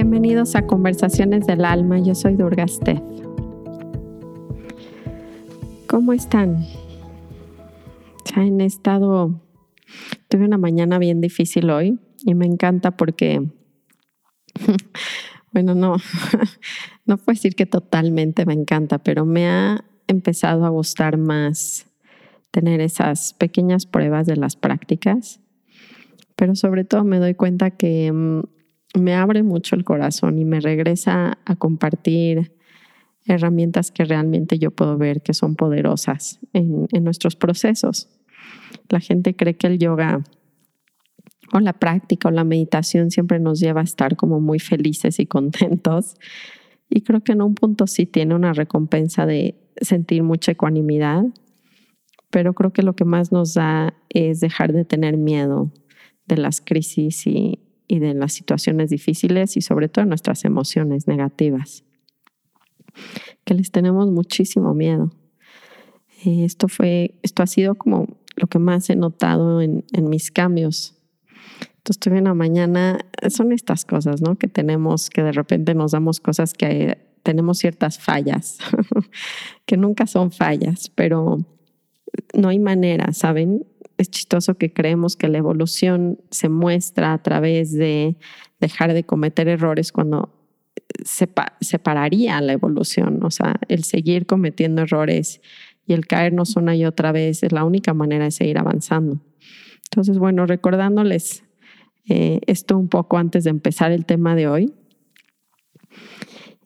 Bienvenidos a Conversaciones del Alma, yo soy Durga Steph. ¿Cómo están? Ya han estado, tuve una mañana bien difícil hoy y me encanta porque, bueno, no, no puedo decir que totalmente me encanta, pero me ha empezado a gustar más tener esas pequeñas pruebas de las prácticas, pero sobre todo me doy cuenta que mm, me abre mucho el corazón y me regresa a compartir herramientas que realmente yo puedo ver que son poderosas en, en nuestros procesos. La gente cree que el yoga o la práctica o la meditación siempre nos lleva a estar como muy felices y contentos. Y creo que en un punto sí tiene una recompensa de sentir mucha ecuanimidad, pero creo que lo que más nos da es dejar de tener miedo de las crisis y, y de las situaciones difíciles y sobre todo nuestras emociones negativas, que les tenemos muchísimo miedo. Eh, esto fue, esto ha sido como lo que más he notado en, en mis cambios. Entonces tuve una mañana, son estas cosas, ¿no? Que tenemos, que de repente nos damos cosas que tenemos ciertas fallas, que nunca son fallas, pero no hay manera, ¿saben? Es chistoso que creemos que la evolución se muestra a través de dejar de cometer errores cuando se separaría la evolución, o sea, el seguir cometiendo errores y el caernos una y otra vez es la única manera de seguir avanzando. Entonces, bueno, recordándoles eh, esto un poco antes de empezar el tema de hoy,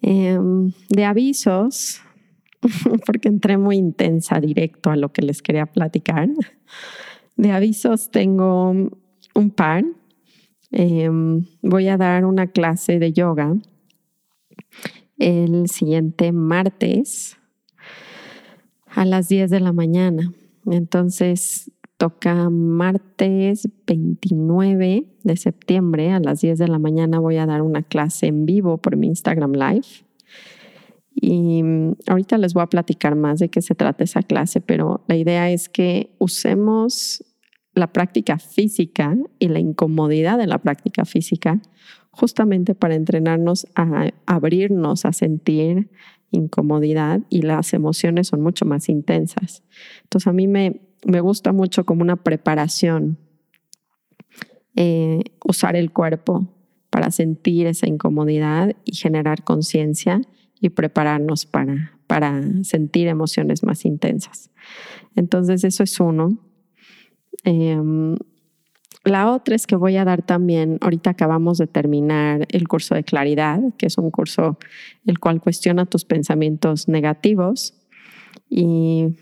em, de avisos, porque entré muy intensa directo a lo que les quería platicar. De avisos tengo un par. Em, voy a dar una clase de yoga el siguiente martes a las 10 de la mañana. Entonces toca martes 29 de septiembre a las 10 de la mañana voy a dar una clase en vivo por mi Instagram Live. Y mm, ahorita les voy a platicar más de qué se trata esa clase, pero la idea es que usemos la práctica física y la incomodidad de la práctica física justamente para entrenarnos a abrirnos a sentir incomodidad y las emociones son mucho más intensas. Entonces a mí me, me gusta mucho como una preparación eh, usar el cuerpo para sentir esa incomodidad y generar conciencia y prepararnos para, para sentir emociones más intensas. Entonces, eso es uno. Em, la otra es que voy a dar también, ahorita acabamos de terminar el curso de claridad, que es un curso el cual cuestiona tus pensamientos negativos. Y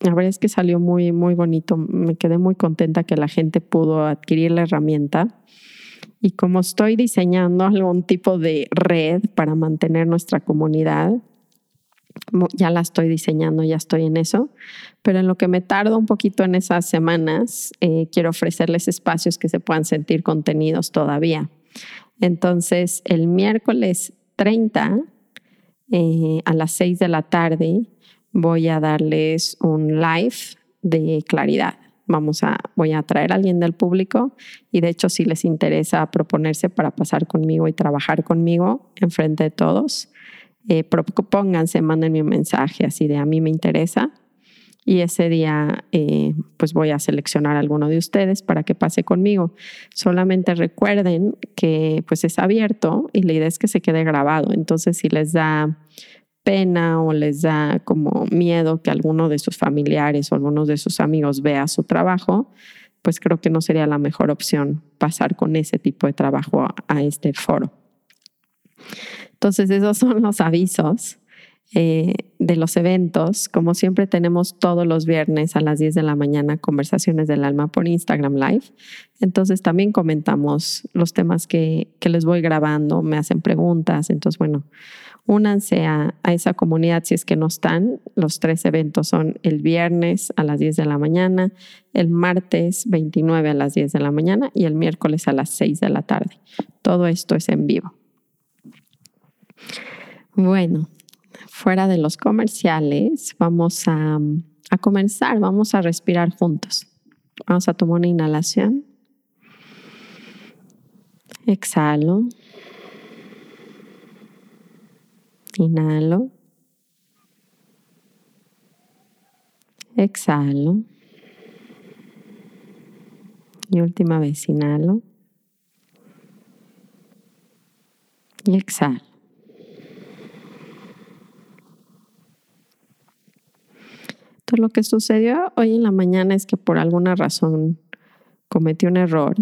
la verdad es que salió muy, muy bonito. Me quedé muy contenta que la gente pudo adquirir la herramienta. Y como estoy diseñando algún tipo de red para mantener nuestra comunidad, ya la estoy diseñando, ya estoy en eso, pero en lo que me tardo un poquito en esas semanas, eh, quiero ofrecerles espacios que se puedan sentir contenidos todavía. Entonces, el miércoles 30 eh, a las 6 de la tarde voy a darles un live de claridad vamos a, voy a traer a alguien del público y de hecho si les interesa proponerse para pasar conmigo y trabajar conmigo en frente de todos, eh, propónganse, mándenme un mensaje así de a mí me interesa y ese día eh, pues voy a seleccionar a alguno de ustedes para que pase conmigo. Solamente recuerden que pues es abierto y la idea es que se quede grabado, entonces si les da pena o les da como miedo que alguno de sus familiares o algunos de sus amigos vea su trabajo, pues creo que no sería la mejor opción pasar con ese tipo de trabajo a, este foro. Entonces, esos son los avisos eh, de los eventos. Como siempre tenemos todos los viernes a las 10 de la mañana conversaciones del alma por Instagram Live. Entonces también comentamos los temas que, que les voy grabando, me hacen preguntas. Entonces, bueno, Únanse a, esa comunidad si es que no están. Los tres eventos son el viernes a las 10 de la mañana, el martes 29 a las 10 de la mañana y el miércoles a las 6 de la tarde. Todo esto es en vivo. Bueno, fuera de los comerciales, vamos a, a comenzar, vamos a respirar juntos. Vamos a tomar una inhalación. Exhalo. Inhalo. Exhalo. Y última vez, inhalo. Y exhalo. Entonces, lo que sucedió hoy en la mañana es que por alguna razón cometí un error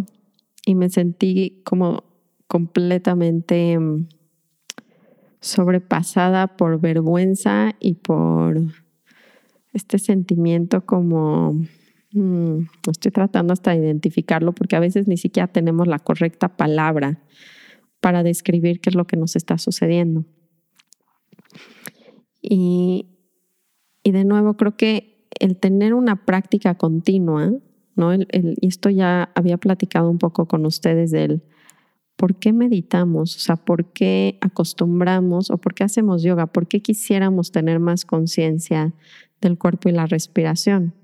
y me sentí como completamente mm, sobrepasada por vergüenza y por este sentimiento como, mm, estoy tratando hasta de identificarlo porque a veces ni siquiera tenemos la correcta palabra para describir qué es lo que nos está sucediendo. Y, y de nuevo, creo que el tener una práctica continua, ¿no? El, esto ya había platicado un poco con ustedes del por qué meditamos, o sea, por qué acostumbramos o por qué hacemos yoga, por qué quisiéramos tener más conciencia del cuerpo y la respiración.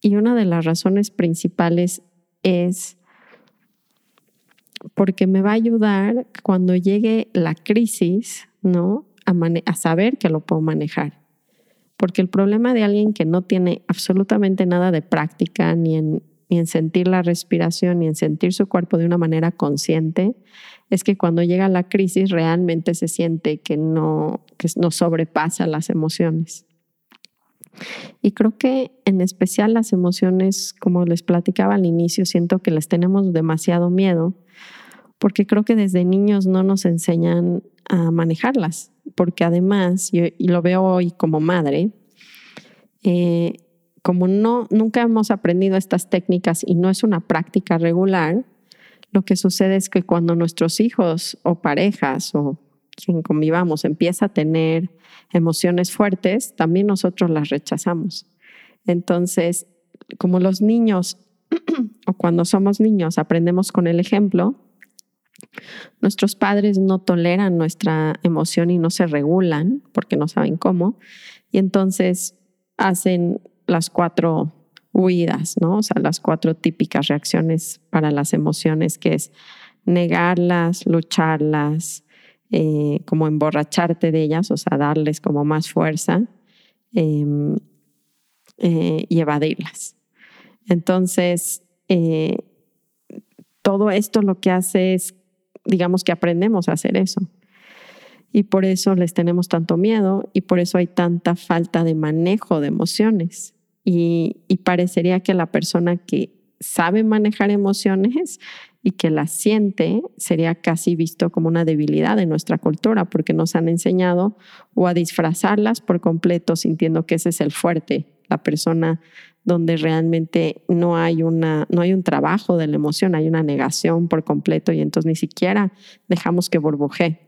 Y una de las razones principales es porque me va a ayudar cuando llegue la crisis, ¿no? A, a, saber que lo puedo manejar. Porque el problema de alguien que no tiene absolutamente nada de práctica, ni en, ni en sentir la respiración, ni en sentir su cuerpo de una manera consciente, es que cuando llega la crisis realmente se siente que no, que no sobrepasa las emociones. Y creo que en especial las emociones, como les platicaba al inicio, siento que les tenemos demasiado miedo, porque creo que desde niños no nos enseñan a manejarlas, porque además, y lo veo hoy como madre, eh, como no, nunca hemos aprendido estas técnicas y no es una práctica regular, lo que sucede es que cuando nuestros hijos o parejas o quien convivamos empieza a tener emociones fuertes, también nosotros las rechazamos. Entonces, como los niños o cuando somos niños aprendemos con el ejemplo, nuestros padres no toleran nuestra emoción y no se regulan porque no saben cómo, y entonces hacen las cuatro huidas, ¿no? O sea, las cuatro típicas reacciones para las emociones, que es negarlas, lucharlas, eh, como emborracharte de ellas, o sea, darles como más fuerza em, eh, y evadirlas. Entonces, eh, todo esto lo que hace es, digamos que aprendemos a hacer eso. Y por eso les tenemos tanto miedo y por eso hay tanta falta de manejo de emociones. Y, parecería que la persona que sabe manejar emociones y que la siente sería casi visto como una debilidad de nuestra cultura porque nos han enseñado o a disfrazarlas por completo sintiendo que ese es el fuerte, la persona donde realmente no hay una no hay un trabajo de la emoción, hay una negación por completo y entonces ni siquiera dejamos que burbujee.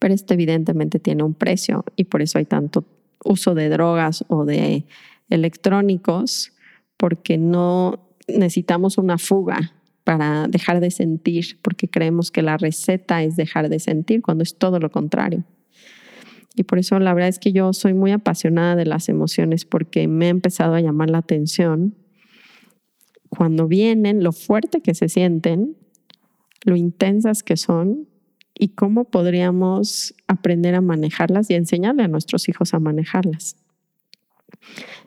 Pero esto evidentemente tiene un precio y por eso hay tanto uso de drogas o de electrónicos porque no necesitamos una fuga para dejar de sentir, porque creemos que la receta es dejar de sentir, cuando es todo lo contrario. Y por eso la verdad es que yo soy muy apasionada de las emociones porque me ha empezado a llamar la atención cuando vienen, lo fuerte que se sienten, lo intensas que son y cómo podríamos aprender a manejarlas y enseñarle a nuestros hijos a manejarlas.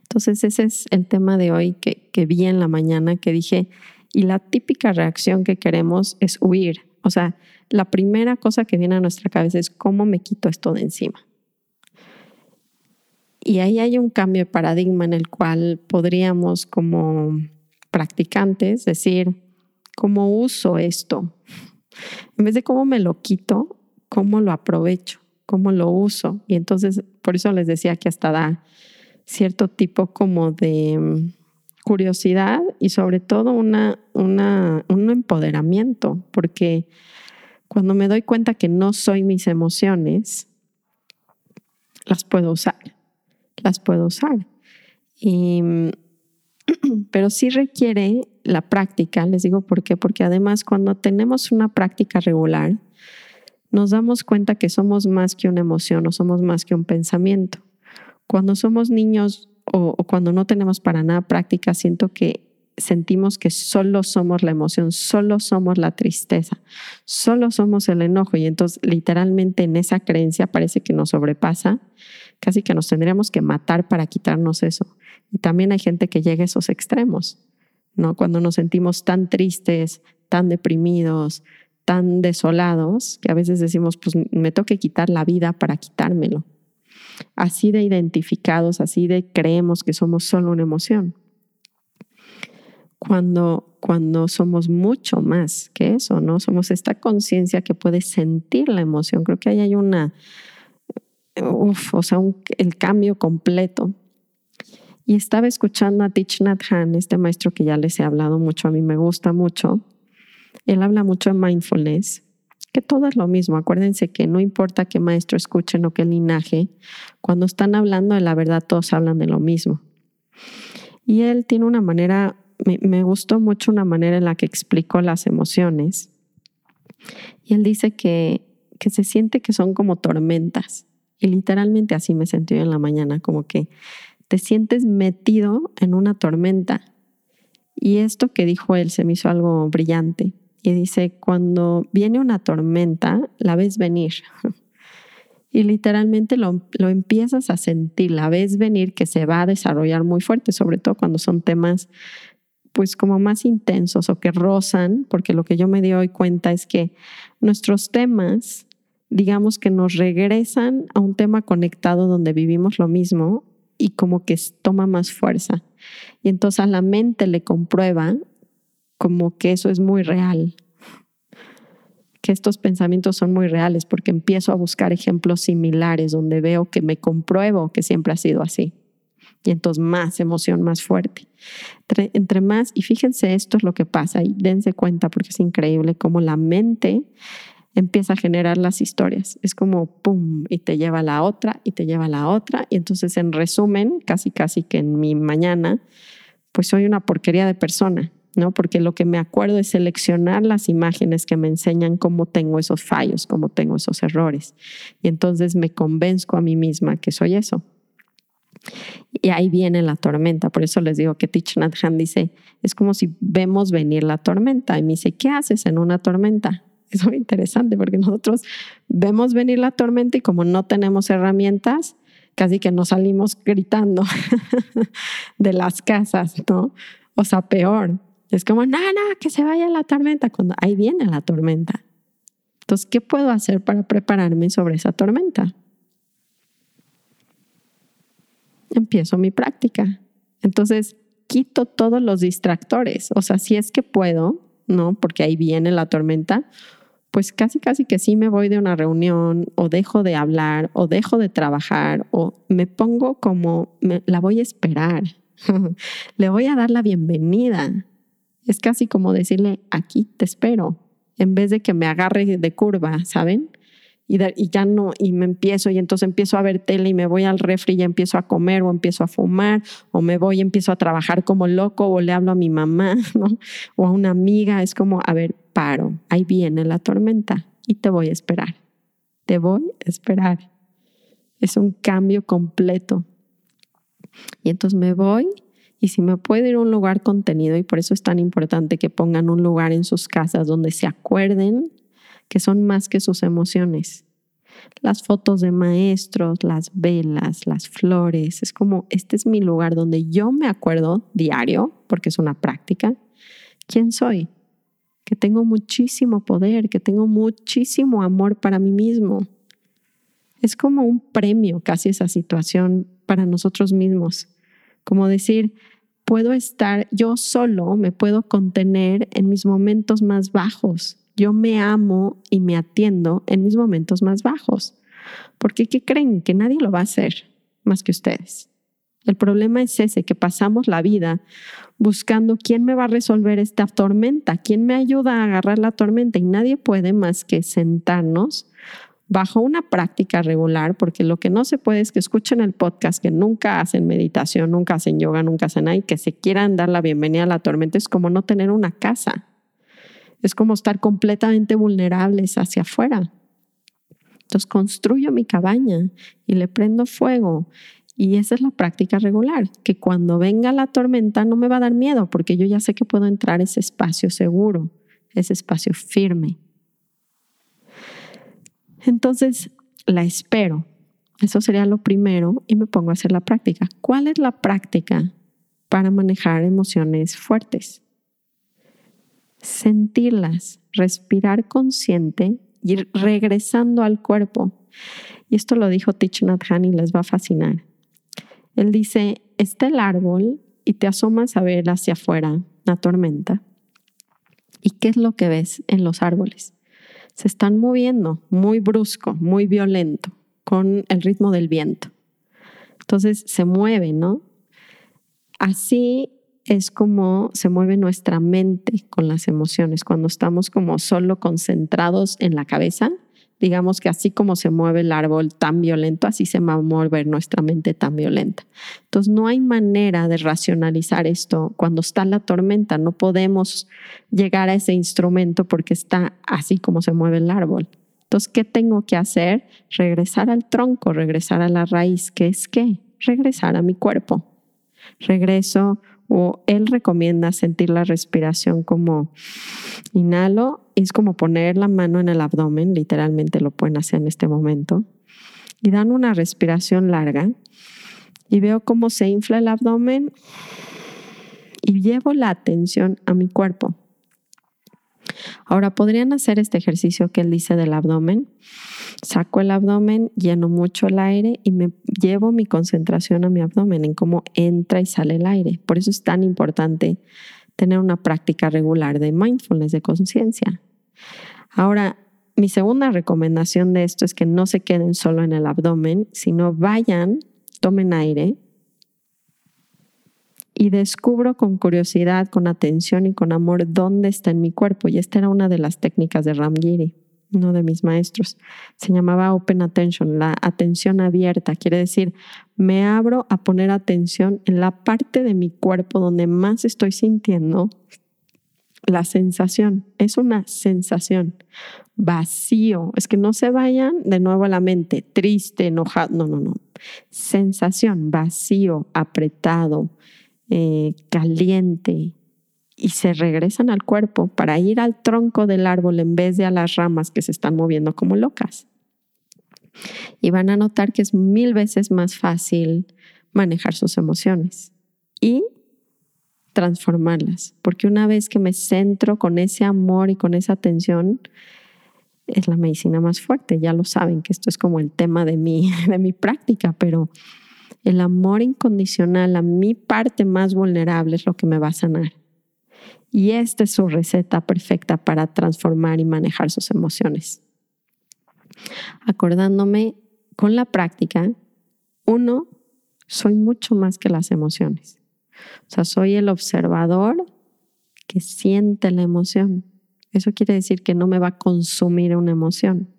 Entonces ese es el tema de hoy que, vi en la mañana, que dije, y la típica reacción que queremos es huir. O sea, la primera cosa que viene a nuestra cabeza es cómo me quito esto de encima. Y ahí hay un cambio de paradigma en el cual podríamos como practicantes decir, ¿cómo uso esto? En vez de cómo me lo quito, ¿cómo lo aprovecho? ¿Cómo lo uso? Y entonces, por eso les decía que hasta da cierto tipo como de curiosidad y sobre todo una, una, un empoderamiento, porque cuando me doy cuenta que no soy mis emociones, las puedo usar, las puedo usar. Y, pero sí requiere la práctica, les digo por qué, porque además cuando tenemos una práctica regular, nos damos cuenta que somos más que una emoción o somos más que un pensamiento. Cuando somos niños o, cuando no tenemos para nada práctica, siento que sentimos que solo somos la emoción, solo somos la tristeza, solo somos el enojo y entonces literalmente en esa creencia parece que nos sobrepasa, casi que nos tendríamos que matar para quitarnos eso. Y también hay gente que llega a esos extremos, ¿no? Cuando nos sentimos tan tristes, tan deprimidos, tan desolados, que a veces decimos, pues me toque quitar la vida para quitármelo. Así de identificados, así de creemos que somos solo una emoción cuando, cuando somos mucho más que eso, ¿no? Somos esta conciencia que puede sentir la emoción. Creo que ahí hay una, uf, o sea, el cambio completo. Y estaba escuchando a Thich Nhat Hanh, este maestro que ya les he hablado mucho, a mí me gusta mucho. Él habla mucho de mindfulness, que todo es lo mismo. Acuérdense que no importa qué maestro escuchen o qué linaje, cuando están hablando de la verdad, todos hablan de lo mismo. Y él tiene una manera me, gustó mucho una manera en la que explicó las emociones. Y él dice que, que se siente que son como tormentas. Y literalmente así me sentí en la mañana, como que te sientes metido en una tormenta. Y esto que dijo él se me hizo algo brillante. Y dice, cuando viene una tormenta, la ves venir. Y literalmente lo, lo, empiezas a sentir, la ves venir que se va a desarrollar muy fuerte, sobre todo cuando son temas pues como más intensos o que rozan, porque lo que yo me doy cuenta es que nuestros temas, digamos que nos regresan a un tema conectado donde vivimos lo mismo y como que toma más fuerza. Y entonces a la mente le comprueba como que eso es muy real, que estos pensamientos son muy reales porque empiezo a buscar ejemplos similares donde veo que me compruebo que siempre ha sido así y entonces más emoción, más fuerte. Entre, más, y fíjense, esto es lo que pasa y dense cuenta porque es increíble cómo la mente empieza a generar las historias. Es como pum, y te lleva a la otra, y te lleva a la otra. Y entonces, en resumen, casi, casi que en mi mañana, pues soy una porquería de persona, ¿no? Porque lo que me acuerdo es seleccionar las imágenes que me enseñan cómo tengo esos fallos, cómo tengo esos errores. Y entonces me convenzco a mí misma que soy eso. Y ahí viene la tormenta. Por eso les digo que Thich Nhat Hanh dice, es como si vemos venir la tormenta. Y me dice, ¿qué haces en una tormenta? Es muy interesante porque nosotros vemos venir la tormenta y como no tenemos herramientas, casi que nos salimos gritando de las casas, ¿no? O sea, peor. Es como, no, no, que se vaya la tormenta, cuando ahí viene la tormenta. Entonces, ¿qué puedo hacer para prepararme sobre esa tormenta? empiezo mi práctica. Entonces, quito todos los distractores. O sea, si es que puedo, ¿no? Porque ahí viene la tormenta, pues casi, casi que sí me voy de una reunión o dejo de hablar o dejo de trabajar o me pongo como, la voy a esperar. Le voy a dar la bienvenida. Es casi como decirle, aquí te espero, en vez de que me agarre de curva, ¿saben? y, ya no, y me empiezo, y entonces empiezo a ver tele y me voy al refri y empiezo a comer o empiezo a fumar o me voy y empiezo a trabajar como loco o le hablo a mi mamá ¿no? o a una amiga. Es como, a ver, paro, ahí viene la tormenta y te voy a esperar. Te voy a esperar. Es un cambio completo. Y entonces me voy y si me puedo ir a un lugar contenido, y por eso es tan importante que pongan un lugar en sus casas donde se acuerden que son más que sus emociones. Las fotos de maestros, las velas, las flores, es como, este es mi lugar donde yo me acuerdo diario, porque es una práctica, quién soy, que tengo muchísimo poder, que tengo muchísimo amor para mí mismo. Es como un premio casi esa situación para nosotros mismos, como decir, puedo estar yo solo, me puedo contener en mis momentos más bajos, yo me amo y me atiendo en mis momentos más bajos. Porque ¿qué creen? Que nadie lo va a hacer más que ustedes. El problema es ese, que pasamos la vida buscando quién me va a resolver esta tormenta, quién me ayuda a agarrar la tormenta y nadie puede más que sentarnos bajo una práctica regular, porque lo que no se puede es que escuchen el podcast, que nunca hacen meditación, nunca hacen yoga, nunca hacen nada que se quieran dar la bienvenida a la tormenta. Es como no tener una casa. Es como estar completamente vulnerables hacia afuera. Entonces construyo mi cabaña y le prendo fuego Y esa es la práctica regular, que cuando venga la tormenta no me va a dar miedo porque yo ya sé que puedo entrar a ese espacio seguro, ese espacio firme. Entonces, la espero. Eso sería lo primero y me pongo a hacer la práctica. ¿Cuál es la práctica para manejar emociones fuertes? Sentirlas, respirar consciente y regresando al cuerpo. Y esto lo dijo Thich Nhat y les va a fascinar. Él dice, está el árbol y te asomas a ver hacia afuera la tormenta. ¿Y qué es lo que ves en los árboles? Se están moviendo muy brusco, muy violento, con el ritmo del viento. Entonces se mueve, ¿no? Así es como se mueve nuestra mente con las emociones. Cuando estamos como solo concentrados en la cabeza, digamos que así como se mueve el árbol tan violento, así se va a mover nuestra mente tan violenta. Entonces no hay manera de racionalizar esto cuando está la tormenta. No podemos llegar a ese instrumento porque está así como se mueve el árbol. Entonces, ¿qué tengo que hacer? Regresar al tronco, regresar a la raíz. ¿Qué es qué? Regresar a mi cuerpo. Regreso o él recomienda sentir la respiración como inhalo, es como poner la mano en el abdomen, literalmente lo pueden hacer en este momento, y dan una respiración larga y veo cómo se infla el abdomen y llevo la atención a mi cuerpo. Ahora, podrían hacer este ejercicio que él dice del abdomen. Saco el abdomen, lleno mucho el aire y me llevo mi concentración a mi abdomen, en cómo entra y sale el aire. Por eso es tan importante tener una práctica regular de mindfulness, de conciencia. Ahora, mi segunda recomendación de esto es que no se queden solo en el abdomen, sino vayan, tomen aire, y descubro con curiosidad, con atención y con amor dónde está en mi cuerpo. Y esta era una de las técnicas de Ramgiri, uno de mis maestros. Se llamaba Open Attention, la atención abierta. Quiere decir, me abro a poner atención en la parte de mi cuerpo donde más estoy sintiendo la sensación. Es una sensación vacío. Es que no se vayan de nuevo a la mente, triste, enojado. No, no, no. Sensación, vacío, apretado eh, caliente y se regresan al cuerpo para ir al tronco del árbol en vez de a las ramas que se están moviendo como locas. Y van a notar que es mil veces más fácil manejar sus emociones y transformarlas, porque una vez que me centro con ese amor y con esa atención, es la medicina más fuerte. Ya lo saben que esto es como el tema de mi, de mi práctica, pero el amor incondicional a mi parte más vulnerable es lo que me va a sanar. Y esta es su receta perfecta para transformar y manejar sus emociones. Acordándome con la práctica, uno, soy mucho más que las emociones. O sea, soy el observador que siente la emoción. Eso quiere decir que no me va a consumir una emoción.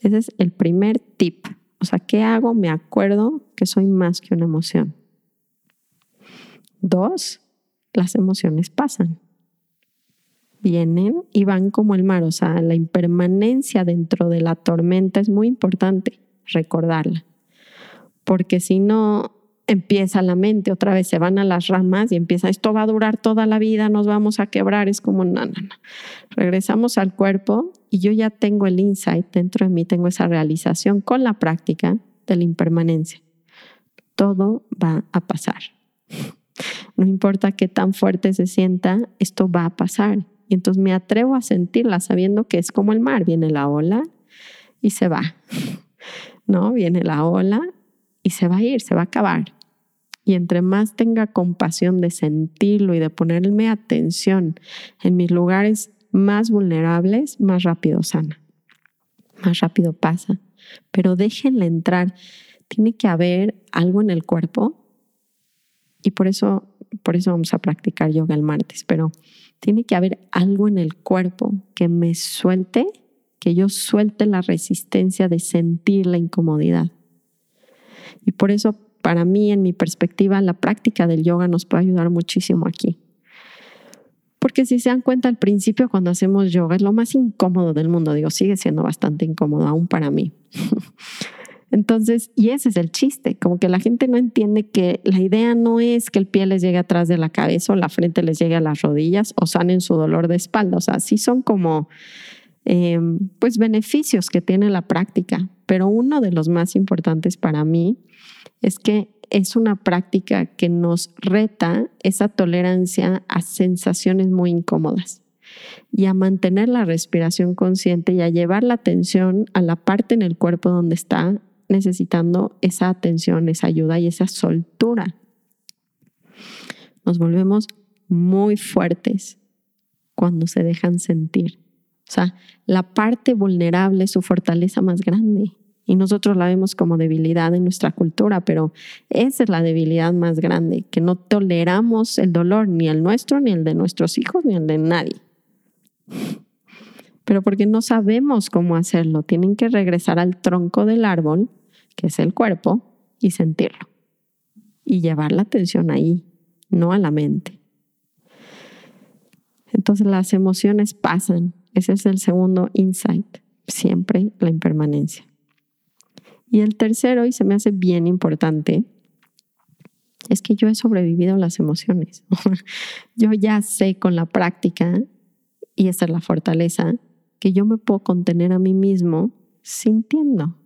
Ese es el primer tip o sea, ¿qué hago? Me acuerdo que soy más que una emoción. Dos, las emociones pasan. Vienen y van como el mar. O sea, la impermanencia dentro de la tormenta es muy importante recordarla. Porque si no, empieza la mente, otra vez se van a las ramas y empieza, esto va a durar toda la vida, nos vamos a quebrar, es como, no, no, no. Regresamos al cuerpo y yo ya tengo el insight dentro de mí, tengo esa realización con la práctica de la impermanencia. Todo va a pasar. No importa qué tan fuerte se sienta, esto va a pasar. Y entonces me atrevo a sentirla sabiendo que es como el mar, viene la ola y se va. ¿No? Viene la ola y se va a ir, se va a acabar. Y entre más tenga compasión de sentirlo y de ponerme atención en mis lugares más vulnerables, más rápido sana, más rápido pasa. Pero déjenle entrar. Tiene que haber algo en el cuerpo y por eso, por eso vamos a practicar yoga el martes, pero tiene que haber algo en el cuerpo que me suelte, que yo suelte la resistencia de sentir la incomodidad. Y por eso, para mí, en mi perspectiva, la práctica del yoga nos puede ayudar muchísimo aquí. Porque si se dan cuenta, al principio cuando hacemos yoga es lo más incómodo del mundo. Digo, sigue siendo bastante incómodo aún para mí. Entonces, y ese es el chiste, como que la gente no entiende que la idea no es que el pie les llegue atrás de la cabeza o la frente les llegue a las rodillas o sanen su dolor de espalda. O sea, sí son como, eh, pues, beneficios que tiene la práctica. Pero uno de los más importantes para mí es que es una práctica que nos reta esa tolerancia a sensaciones muy incómodas y a mantener la respiración consciente y a llevar la atención a la parte en el cuerpo donde está necesitando esa atención, esa ayuda y esa soltura. Nos volvemos muy fuertes cuando se dejan sentir. O sea, la parte vulnerable es su fortaleza más grande. Y nosotros la vemos como debilidad en nuestra cultura, pero esa es la debilidad más grande, que no toleramos el dolor, ni el nuestro, ni el de nuestros hijos, ni el de nadie. Pero porque no sabemos cómo hacerlo, tienen que regresar al tronco del árbol, que es el cuerpo, y sentirlo. Y llevar la atención ahí, no a la mente. Entonces las emociones pasan. Ese es el segundo insight, siempre la impermanencia. Y el tercero, y se me hace bien importante, es que yo he sobrevivido las emociones. yo ya sé con la práctica, y esa es la fortaleza, que yo me puedo contener a mí mismo sintiendo.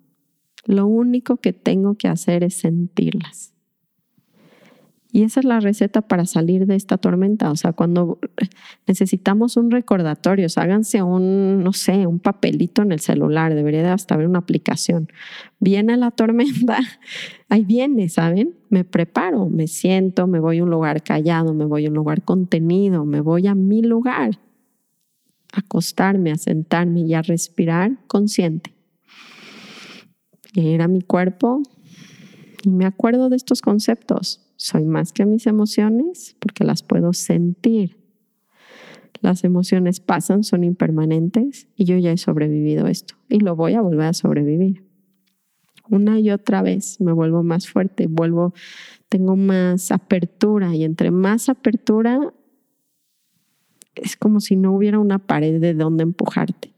Lo único que tengo que hacer es sentirlas. Y esa es la receta para salir de esta tormenta. O sea, cuando necesitamos un recordatorio, háganse un, no sé, un papelito en el celular, debería de hasta haber una aplicación. Viene la tormenta, ahí viene, ¿saben? Me preparo, me siento, me voy a un lugar callado, me voy a un lugar contenido, me voy a mi lugar, acostarme, a sentarme y a respirar consciente. Y ir mi cuerpo y me acuerdo de estos conceptos soy más que mis emociones porque las puedo sentir. Las emociones pasan, son impermanentes y yo ya he sobrevivido esto y lo voy a volver a sobrevivir. Una y otra vez me vuelvo más fuerte, vuelvo, tengo más apertura y entre más apertura es como si no hubiera una pared de donde empujarte.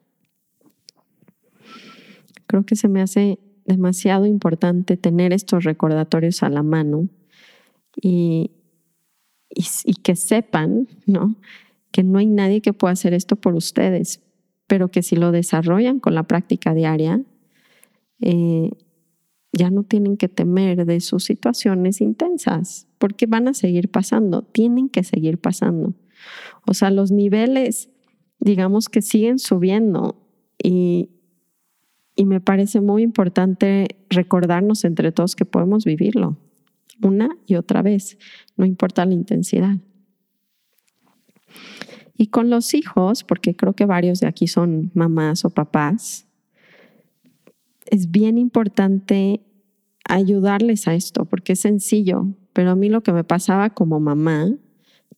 Creo que se me hace demasiado importante tener estos recordatorios a la mano y, que sepan, ¿no? Que no hay nadie que pueda hacer esto por ustedes, pero que si lo desarrollan con la práctica diaria, eh, ya no tienen que temer de sus situaciones intensas, porque van a seguir pasando, tienen que seguir pasando. O sea, los niveles, digamos que siguen subiendo y me parece muy importante recordarnos entre todos que podemos vivirlo una y otra vez, no importa la intensidad. Y con los hijos, porque creo que varios de aquí son mamás o papás, es bien importante ayudarles a esto, porque es sencillo, pero a mí lo que me pasaba como mamá,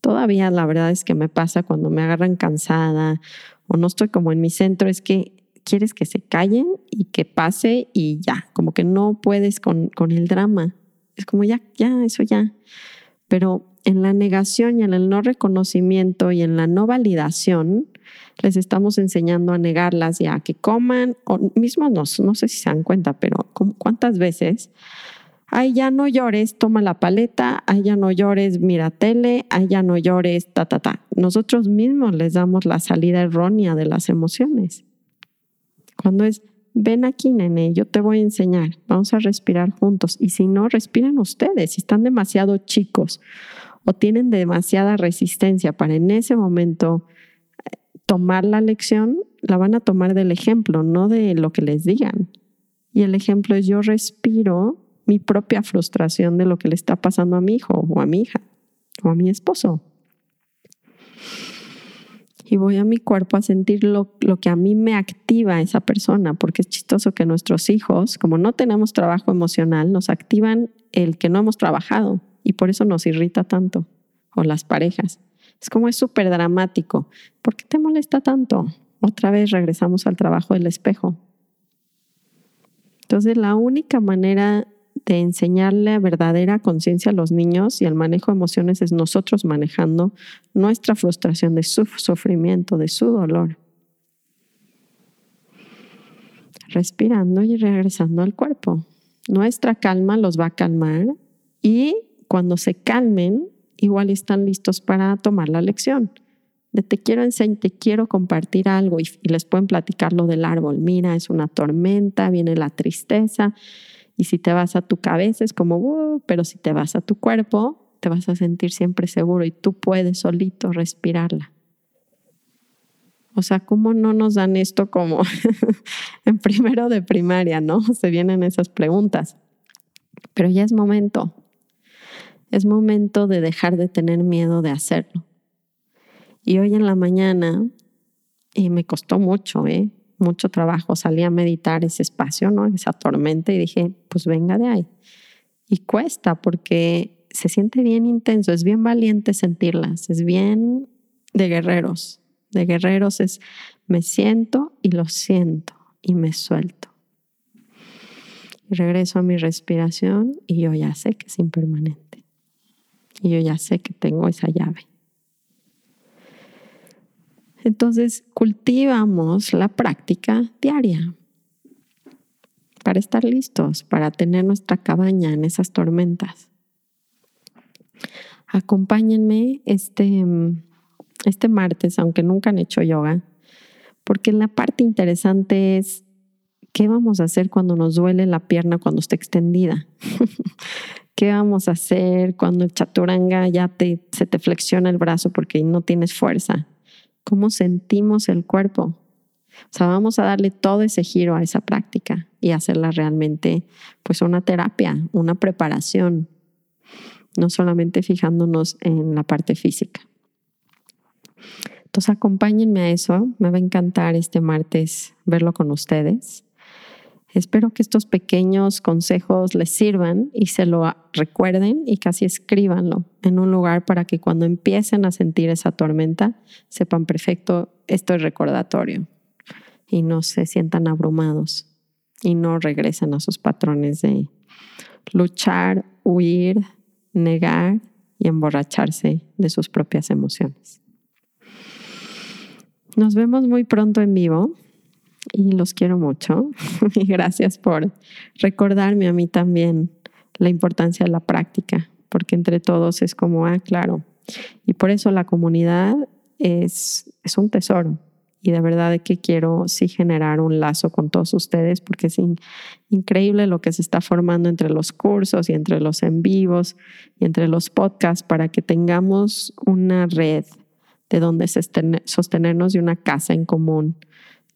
todavía la verdad es que me pasa cuando me agarran cansada o no estoy como en mi centro, es que quieres que se callen y que pase y ya, como que no puedes con, con el drama. Es como ya, ya, eso ya. Pero en la negación y en el no reconocimiento y en la no validación, les estamos enseñando a negarlas y a que coman, o mismo no, no sé si se dan cuenta, pero ¿cuántas veces? Ay, ya no llores, toma la paleta, ay, ya no llores, mira tele, ay, ya no llores, ta, ta, ta. Nosotros mismos les damos la salida errónea de las emociones. Cuando es, ven aquí, nene, yo te voy a enseñar, vamos a respirar juntos. Y si no, respiren ustedes, si están demasiado chicos o tienen demasiada resistencia para en ese momento eh, tomar la lección, la van a tomar del ejemplo, no de lo que les digan. Y el ejemplo es yo respiro mi propia frustración de lo que le está pasando a mi hijo o a mi hija o a mi esposo y voy a mi cuerpo a sentir lo, que a mí me activa esa persona, porque es chistoso que nuestros hijos, como no tenemos trabajo emocional, nos activan el que no hemos trabajado y por eso nos irrita tanto, o las parejas. Es como es súper dramático. ¿Por qué te molesta tanto? Otra vez regresamos al trabajo del espejo. Entonces, la única manera de enseñarle verdadera conciencia a los niños y el manejo de emociones es nosotros manejando nuestra frustración de su sufrimiento, de su dolor. Respirando y regresando al cuerpo. Nuestra calma los va a calmar y cuando se calmen, igual están listos para tomar la lección. De te quiero enseñar, te quiero compartir algo y, les pueden platicar lo del árbol. Mira, es una tormenta, viene la tristeza y si te vas a tu cabeza es como, uh", pero si te vas a tu cuerpo, te vas a sentir siempre seguro y tú puedes solito respirarla. O sea, ¿cómo no nos dan esto como en primero de primaria, no? Se vienen esas preguntas. Pero ya es momento. Es momento de dejar de tener miedo de hacerlo. Y hoy en la mañana, y me costó mucho, ¿eh? Mucho trabajo, salí a meditar ese espacio, ¿no? esa tormenta y dije, pues venga de ahí. Y cuesta porque se siente bien intenso, es bien valiente sentirlas, es bien de guerreros. De guerreros es me siento y lo siento y me suelto. Regreso a mi respiración y yo ya sé que es impermanente. Y yo ya sé que tengo esa llave. Entonces cultivamos la práctica diaria para estar listos, para tener nuestra cabaña en esas tormentas. Acompáñenme este, este martes, aunque nunca han hecho yoga, porque la parte interesante es qué vamos a hacer cuando nos duele la pierna cuando está extendida. ¿Qué vamos a hacer cuando el chaturanga ya te, se te flexiona el brazo porque no tienes fuerza? Cómo sentimos el cuerpo. O sea, vamos a darle todo ese giro a esa práctica y hacerla realmente pues una terapia, una preparación, no solamente fijándonos en la parte física. Entonces acompáñenme a eso, me va a encantar este martes verlo con ustedes. Espero que estos pequeños consejos les sirvan y se lo recuerden y casi escríbanlo en un lugar para que cuando empiecen a sentir esa tormenta sepan perfecto, esto es recordatorio y no se sientan abrumados y no regresen a sus patrones de luchar, huir, negar y emborracharse de sus propias emociones. Nos vemos muy pronto en vivo y los quiero mucho. y gracias por recordarme a mí también la importancia de la práctica, porque entre todos es como, ah, claro. Y por eso la comunidad es, es un tesoro. Y de verdad que quiero sí generar un lazo con todos ustedes porque es increíble lo que se está formando entre los cursos y entre los en vivos y entre los podcasts para que tengamos una red de donde sostenernos y una casa en común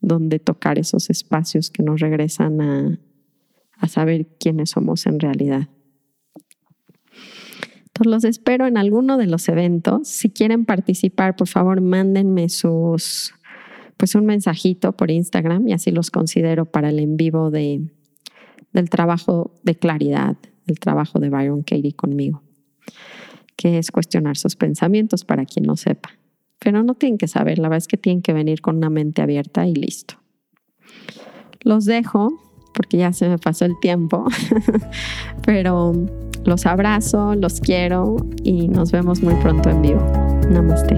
donde tocar esos espacios que nos regresan a, saber quiénes somos en realidad. Entonces los espero en alguno de los eventos. Si quieren participar, por favor, mándenme sus, pues un mensajito por Instagram y así los considero para el en vivo de, del trabajo de claridad, el trabajo de Byron Katie conmigo, que es cuestionar sus pensamientos para quien no sepa pero no tienen que saber, la verdad es que tienen que venir con una mente abierta y listo. Los dejo porque ya se me pasó el tiempo, pero los abrazo, los quiero y nos vemos muy pronto en vivo. Namaste.